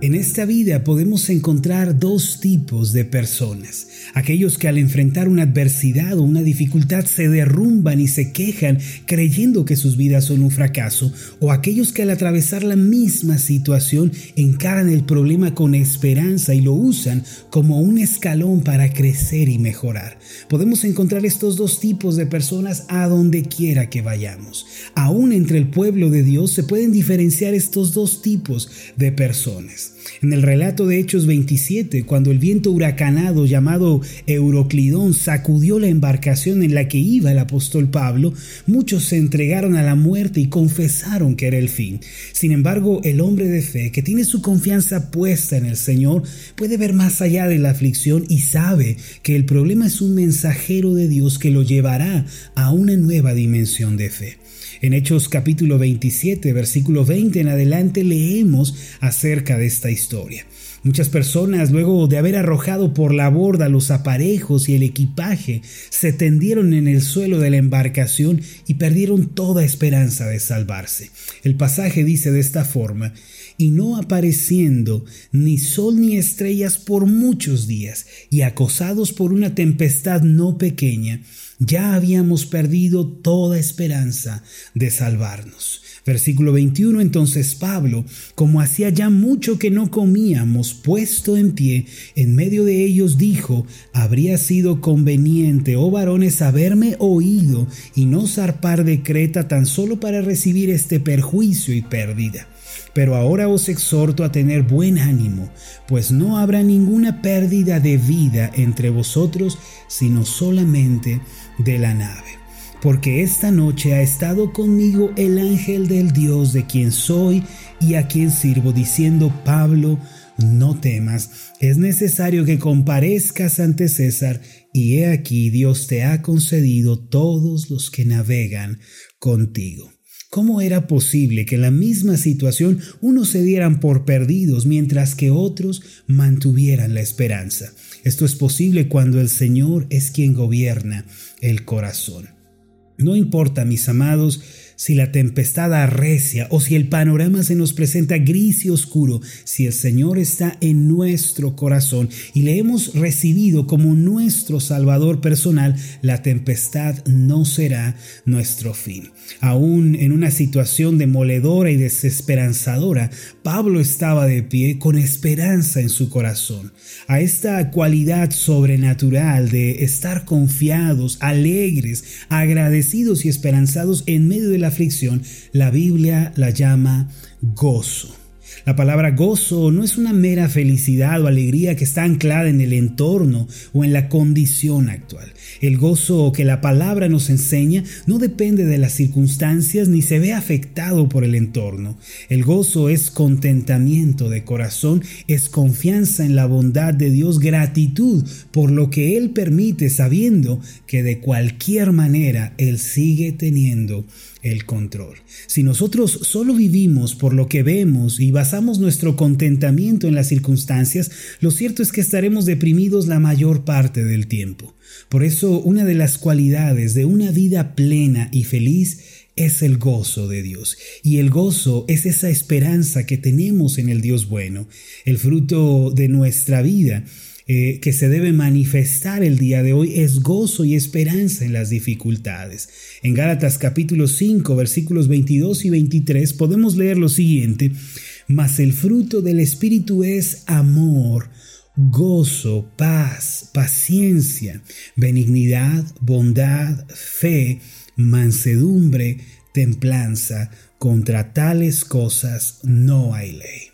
En esta vida podemos encontrar dos tipos de personas. Aquellos que al enfrentar una adversidad o una dificultad se derrumban y se quejan creyendo que sus vidas son un fracaso, o aquellos que al atravesar la misma situación encaran el problema con esperanza y lo usan como un escalón para crecer y mejorar. Podemos encontrar estos dos tipos de personas a donde quiera que vayamos. Aún entre el pueblo de Dios se pueden diferenciar estos dos tipos de personas. En el relato de Hechos 27, cuando el viento huracanado llamado Euroclidón sacudió la embarcación en la que iba el apóstol Pablo, muchos se entregaron a la muerte y confesaron que era el fin. Sin embargo, el hombre de fe, que tiene su confianza puesta en el Señor, puede ver más allá de la aflicción y sabe que el problema es un mensajero de Dios que lo llevará a una nueva dimensión de fe. En Hechos capítulo 27, versículo 20 en adelante leemos acerca de esta historia. Muchas personas, luego de haber arrojado por la borda los aparejos y el equipaje, se tendieron en el suelo de la embarcación y perdieron toda esperanza de salvarse. El pasaje dice de esta forma, y no apareciendo ni sol ni estrellas por muchos días, y acosados por una tempestad no pequeña, ya habíamos perdido toda esperanza de salvarnos. Versículo 21 entonces Pablo, como hacía ya mucho que no comíamos, puesto en pie, en medio de ellos dijo, habría sido conveniente, oh varones, haberme oído y no zarpar de Creta tan solo para recibir este perjuicio y pérdida. Pero ahora os exhorto a tener buen ánimo, pues no habrá ninguna pérdida de vida entre vosotros, sino solamente de la nave. Porque esta noche ha estado conmigo el ángel del Dios de quien soy y a quien sirvo, diciendo, Pablo, no temas, es necesario que comparezcas ante César, y he aquí Dios te ha concedido todos los que navegan contigo. ¿Cómo era posible que en la misma situación unos se dieran por perdidos mientras que otros mantuvieran la esperanza? Esto es posible cuando el Señor es quien gobierna el corazón. No importa, mis amados, si la tempestad arrecia o si el panorama se nos presenta gris y oscuro, si el Señor está en nuestro corazón y le hemos recibido como nuestro Salvador personal, la tempestad no será nuestro fin. Aún en una situación demoledora y desesperanzadora, Pablo estaba de pie con esperanza en su corazón. A esta cualidad sobrenatural de estar confiados, alegres, agradecidos y esperanzados en medio de la aflicción, la Biblia la llama gozo. La palabra gozo no es una mera felicidad o alegría que está anclada en el entorno o en la condición actual. El gozo que la palabra nos enseña no depende de las circunstancias ni se ve afectado por el entorno. El gozo es contentamiento de corazón, es confianza en la bondad de Dios, gratitud por lo que Él permite sabiendo que de cualquier manera Él sigue teniendo el control. Si nosotros solo vivimos por lo que vemos y basamos nuestro contentamiento en las circunstancias, lo cierto es que estaremos deprimidos la mayor parte del tiempo. Por eso una de las cualidades de una vida plena y feliz es el gozo de Dios. Y el gozo es esa esperanza que tenemos en el Dios bueno, el fruto de nuestra vida eh, que se debe manifestar el día de hoy es gozo y esperanza en las dificultades. En Gálatas capítulo 5 versículos 22 y 23 podemos leer lo siguiente, mas el fruto del Espíritu es amor, gozo, paz, paciencia, benignidad, bondad, fe, mansedumbre, templanza. Contra tales cosas no hay ley.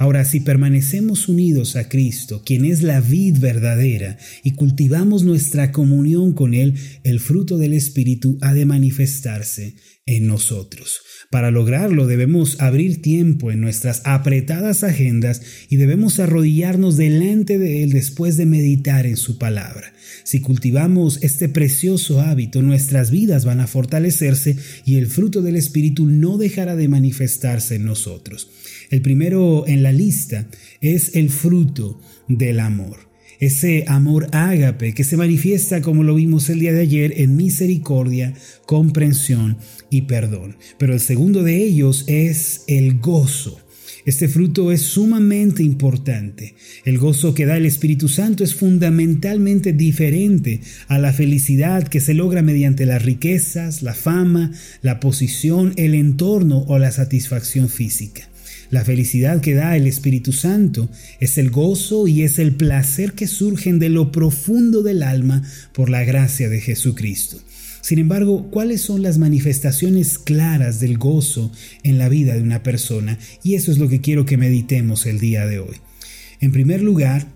Ahora, si permanecemos unidos a Cristo, quien es la vid verdadera, y cultivamos nuestra comunión con Él, el fruto del Espíritu ha de manifestarse en nosotros. Para lograrlo debemos abrir tiempo en nuestras apretadas agendas y debemos arrodillarnos delante de Él después de meditar en su palabra. Si cultivamos este precioso hábito, nuestras vidas van a fortalecerse y el fruto del Espíritu no dejará de manifestarse en nosotros. El primero en la lista es el fruto del amor. Ese amor ágape que se manifiesta, como lo vimos el día de ayer, en misericordia, comprensión y perdón. Pero el segundo de ellos es el gozo. Este fruto es sumamente importante. El gozo que da el Espíritu Santo es fundamentalmente diferente a la felicidad que se logra mediante las riquezas, la fama, la posición, el entorno o la satisfacción física. La felicidad que da el Espíritu Santo es el gozo y es el placer que surgen de lo profundo del alma por la gracia de Jesucristo. Sin embargo, ¿cuáles son las manifestaciones claras del gozo en la vida de una persona? Y eso es lo que quiero que meditemos el día de hoy. En primer lugar,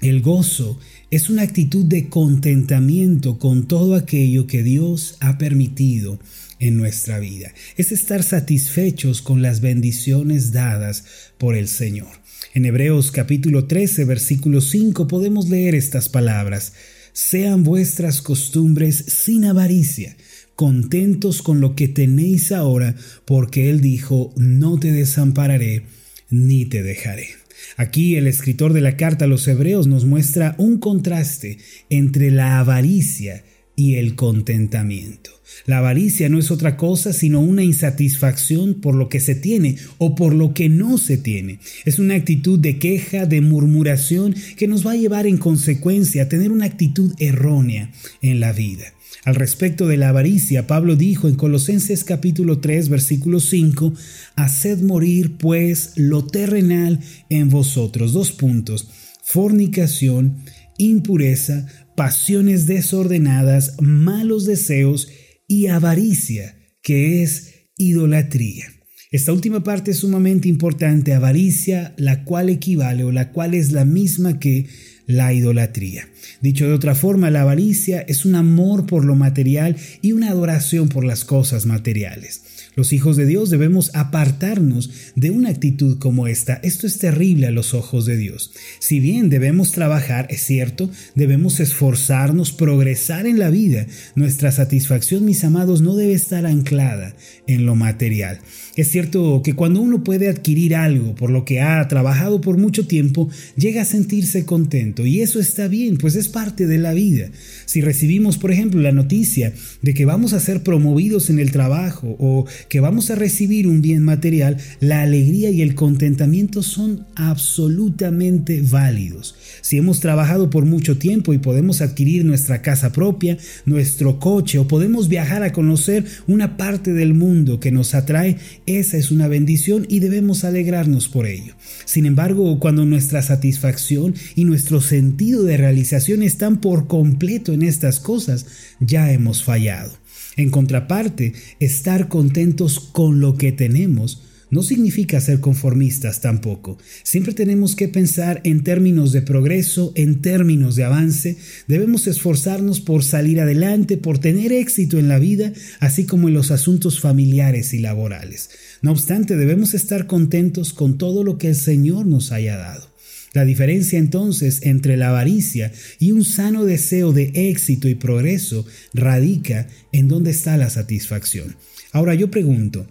el gozo es una actitud de contentamiento con todo aquello que Dios ha permitido en nuestra vida. Es estar satisfechos con las bendiciones dadas por el Señor. En Hebreos capítulo 13, versículo 5 podemos leer estas palabras sean vuestras costumbres sin avaricia, contentos con lo que tenéis ahora, porque Él dijo, no te desampararé ni te dejaré. Aquí el escritor de la carta a los hebreos nos muestra un contraste entre la avaricia y el contentamiento. La avaricia no es otra cosa sino una insatisfacción por lo que se tiene o por lo que no se tiene. Es una actitud de queja, de murmuración que nos va a llevar en consecuencia a tener una actitud errónea en la vida. Al respecto de la avaricia, Pablo dijo en Colosenses capítulo 3 versículo 5, Haced morir pues lo terrenal en vosotros. Dos puntos, fornicación, impureza, pasiones desordenadas, malos deseos y avaricia, que es idolatría. Esta última parte es sumamente importante, avaricia, la cual equivale o la cual es la misma que la idolatría. Dicho de otra forma, la avaricia es un amor por lo material y una adoración por las cosas materiales. Los hijos de Dios debemos apartarnos de una actitud como esta. Esto es terrible a los ojos de Dios. Si bien debemos trabajar, es cierto, debemos esforzarnos, progresar en la vida, nuestra satisfacción, mis amados, no debe estar anclada en lo material. Es cierto que cuando uno puede adquirir algo por lo que ha trabajado por mucho tiempo, llega a sentirse contento y eso está bien, pues es parte de la vida. Si recibimos, por ejemplo, la noticia de que vamos a ser promovidos en el trabajo o que vamos a recibir un bien material, la alegría y el contentamiento son absolutamente válidos. Si hemos trabajado por mucho tiempo y podemos adquirir nuestra casa propia, nuestro coche o podemos viajar a conocer una parte del mundo que nos atrae, esa es una bendición y debemos alegrarnos por ello. Sin embargo, cuando nuestra satisfacción y nuestro sentido de realización están por completo en estas cosas, ya hemos fallado. En contraparte, estar contentos con lo que tenemos no significa ser conformistas tampoco. Siempre tenemos que pensar en términos de progreso, en términos de avance. Debemos esforzarnos por salir adelante, por tener éxito en la vida, así como en los asuntos familiares y laborales. No obstante, debemos estar contentos con todo lo que el Señor nos haya dado. La diferencia entonces entre la avaricia y un sano deseo de éxito y progreso radica en dónde está la satisfacción. Ahora yo pregunto,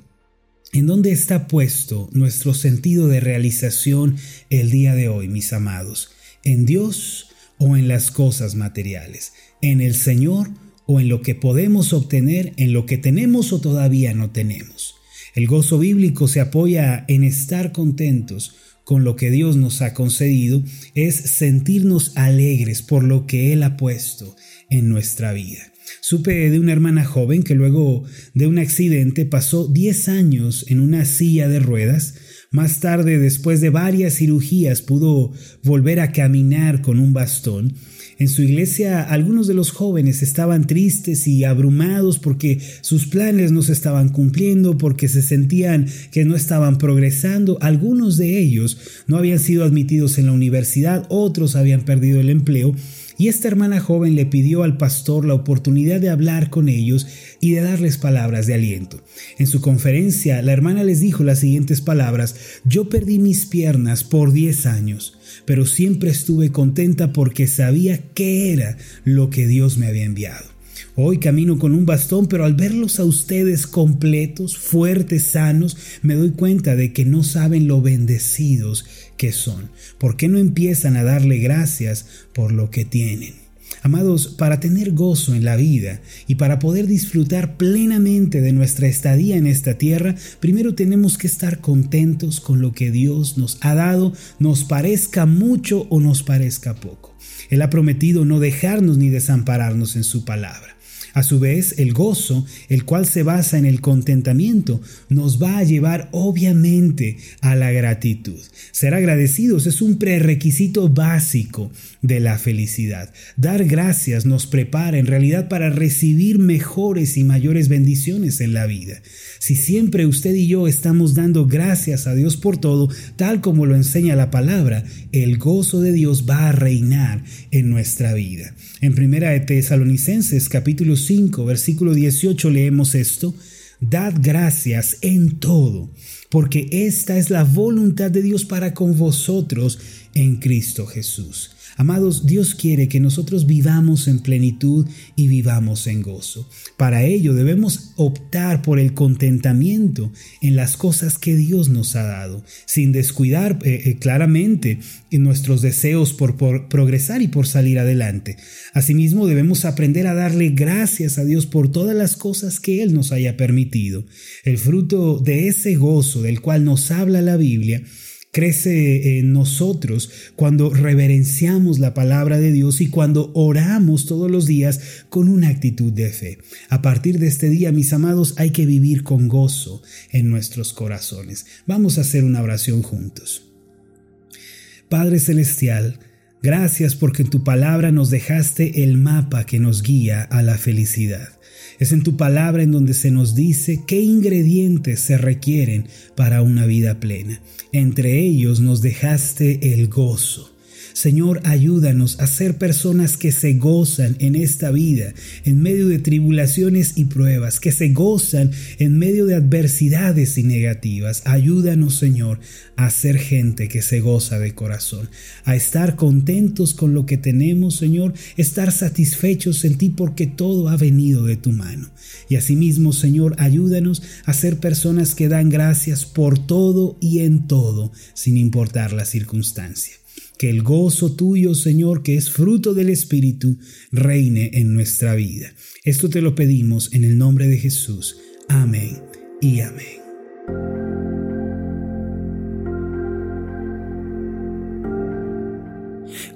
¿En dónde está puesto nuestro sentido de realización el día de hoy, mis amados? ¿En Dios o en las cosas materiales? ¿En el Señor o en lo que podemos obtener, en lo que tenemos o todavía no tenemos? El gozo bíblico se apoya en estar contentos con lo que Dios nos ha concedido, es sentirnos alegres por lo que Él ha puesto en nuestra vida. Supe de una hermana joven que luego de un accidente pasó 10 años en una silla de ruedas. Más tarde, después de varias cirugías, pudo volver a caminar con un bastón. En su iglesia algunos de los jóvenes estaban tristes y abrumados porque sus planes no se estaban cumpliendo, porque se sentían que no estaban progresando. Algunos de ellos no habían sido admitidos en la universidad, otros habían perdido el empleo y esta hermana joven le pidió al pastor la oportunidad de hablar con ellos y de darles palabras de aliento. En su conferencia, la hermana les dijo las siguientes palabras, yo perdí mis piernas por 10 años, pero siempre estuve contenta porque sabía qué era lo que Dios me había enviado. Hoy camino con un bastón, pero al verlos a ustedes completos, fuertes, sanos, me doy cuenta de que no saben lo bendecidos que son. ¿Por qué no empiezan a darle gracias por lo que tienen? Amados, para tener gozo en la vida y para poder disfrutar plenamente de nuestra estadía en esta tierra, primero tenemos que estar contentos con lo que Dios nos ha dado, nos parezca mucho o nos parezca poco. Él ha prometido no dejarnos ni desampararnos en su palabra. A su vez, el gozo, el cual se basa en el contentamiento, nos va a llevar obviamente a la gratitud. Ser agradecidos es un prerequisito básico de la felicidad. Dar gracias nos prepara en realidad para recibir mejores y mayores bendiciones en la vida. Si siempre usted y yo estamos dando gracias a Dios por todo, tal como lo enseña la palabra, el gozo de Dios va a reinar en nuestra vida. En primera de Tesalonicenses capítulo 5, versículo 18 leemos esto, Dad gracias en todo, porque esta es la voluntad de Dios para con vosotros en Cristo Jesús. Amados, Dios quiere que nosotros vivamos en plenitud y vivamos en gozo. Para ello debemos optar por el contentamiento en las cosas que Dios nos ha dado, sin descuidar eh, eh, claramente en nuestros deseos por, progresar y por salir adelante. Asimismo, debemos aprender a darle gracias a Dios por todas las cosas que Él nos haya permitido. El fruto de ese del cual nos habla la Biblia crece en nosotros cuando reverenciamos la palabra de Dios y cuando oramos todos los días con una actitud de fe. A partir de este día, mis amados, hay que vivir con gozo en nuestros corazones. Vamos a hacer una oración juntos. Padre Celestial, gracias porque en tu palabra nos dejaste el mapa que nos guía a la felicidad. Es en tu palabra en donde se nos dice qué ingredientes se requieren para una vida plena. Entre ellos nos dejaste el gozo. Señor, ayúdanos a ser personas que se gozan en esta vida, en medio de tribulaciones y pruebas, que se gozan en medio de adversidades y negativas. Ayúdanos, Señor, a ser gente que se goza de corazón, a estar contentos con lo que tenemos, Señor, estar satisfechos en ti porque todo ha venido de tu mano. Y asimismo, Señor, ayúdanos a ser personas que dan gracias por todo y en todo, sin importar la circunstancia. Que el gozo tuyo, Señor, que es fruto del Espíritu, reine en nuestra vida. Esto te lo pedimos en el nombre de Jesús. Amén y amén.